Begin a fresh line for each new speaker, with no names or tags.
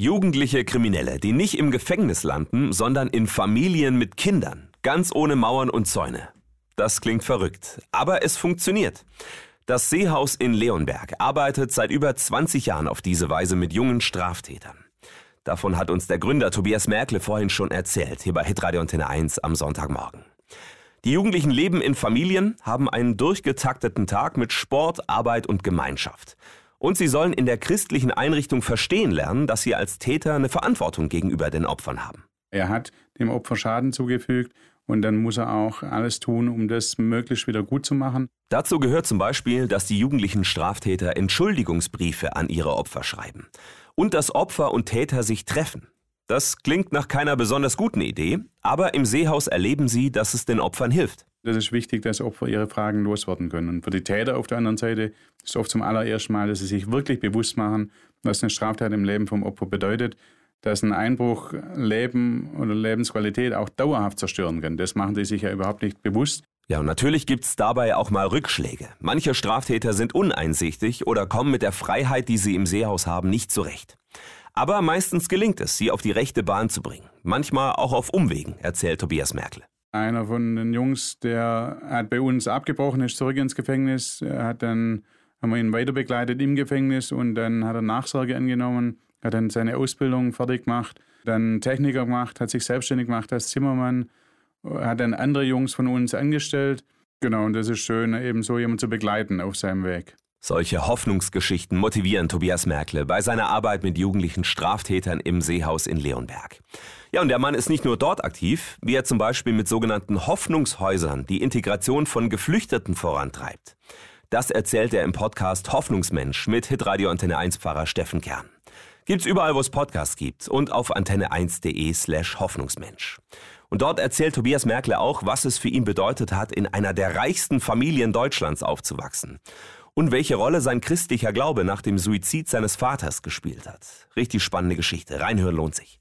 Jugendliche Kriminelle, die nicht im Gefängnis landen, sondern in Familien mit Kindern, ganz ohne Mauern und Zäune. Das klingt verrückt, aber es funktioniert. Das Seehaus in Leonberg arbeitet seit über 20 Jahren auf diese Weise mit jungen Straftätern. Davon hat uns der Gründer Tobias Merkle vorhin schon erzählt, hier bei Hitradio Antenne 1 am Sonntagmorgen. Die Jugendlichen leben in Familien, haben einen durchgetakteten Tag mit Sport, Arbeit und Gemeinschaft. Und sie sollen in der christlichen Einrichtung verstehen lernen, dass sie als Täter eine Verantwortung gegenüber den Opfern haben.
Er hat dem Opfer Schaden zugefügt und dann muss er auch alles tun, um das möglichst wieder gut zu machen.
Dazu gehört zum Beispiel, dass die jugendlichen Straftäter Entschuldigungsbriefe an ihre Opfer schreiben und dass Opfer und Täter sich treffen. Das klingt nach keiner besonders guten Idee, aber im Seehaus erleben sie, dass es den Opfern hilft.
Das ist wichtig, dass Opfer ihre Fragen loswerden können. Und für die Täter auf der anderen Seite ist es oft zum allerersten Mal, dass sie sich wirklich bewusst machen, was eine Straftat im Leben vom Opfer bedeutet, dass ein Einbruch Leben oder Lebensqualität auch dauerhaft zerstören kann. Das machen sie sich ja überhaupt nicht bewusst.
Ja, und natürlich gibt's dabei auch mal Rückschläge. Manche Straftäter sind uneinsichtig oder kommen mit der Freiheit, die sie im Seehaus haben, nicht zurecht. Aber meistens gelingt es, sie auf die rechte Bahn zu bringen. Manchmal auch auf Umwegen, erzählt Tobias Merkel.
Einer von den Jungs, der hat bei uns abgebrochen, ist zurück ins Gefängnis, hat dann, haben wir ihn weiter begleitet im Gefängnis und dann hat er Nachsorge angenommen, hat dann seine Ausbildung fertig gemacht, dann Techniker gemacht, hat sich selbstständig gemacht als Zimmermann, hat dann andere Jungs von uns angestellt. Genau, und das ist schön, eben so jemanden zu begleiten auf seinem Weg.
Solche Hoffnungsgeschichten motivieren Tobias Merkle bei seiner Arbeit mit jugendlichen Straftätern im Seehaus in Leonberg. Ja, und der Mann ist nicht nur dort aktiv, wie er zum Beispiel mit sogenannten Hoffnungshäusern die Integration von Geflüchteten vorantreibt. Das erzählt er im Podcast Hoffnungsmensch mit Hitradio Antenne 1 Pfarrer Steffen Kern. Gibt's überall, wo es Podcasts gibt und auf antenne1.de slash Hoffnungsmensch. Und dort erzählt Tobias Merkle auch, was es für ihn bedeutet hat, in einer der reichsten Familien Deutschlands aufzuwachsen und welche Rolle sein christlicher Glaube nach dem Suizid seines Vaters gespielt hat. Richtig spannende Geschichte. Reinhören lohnt sich.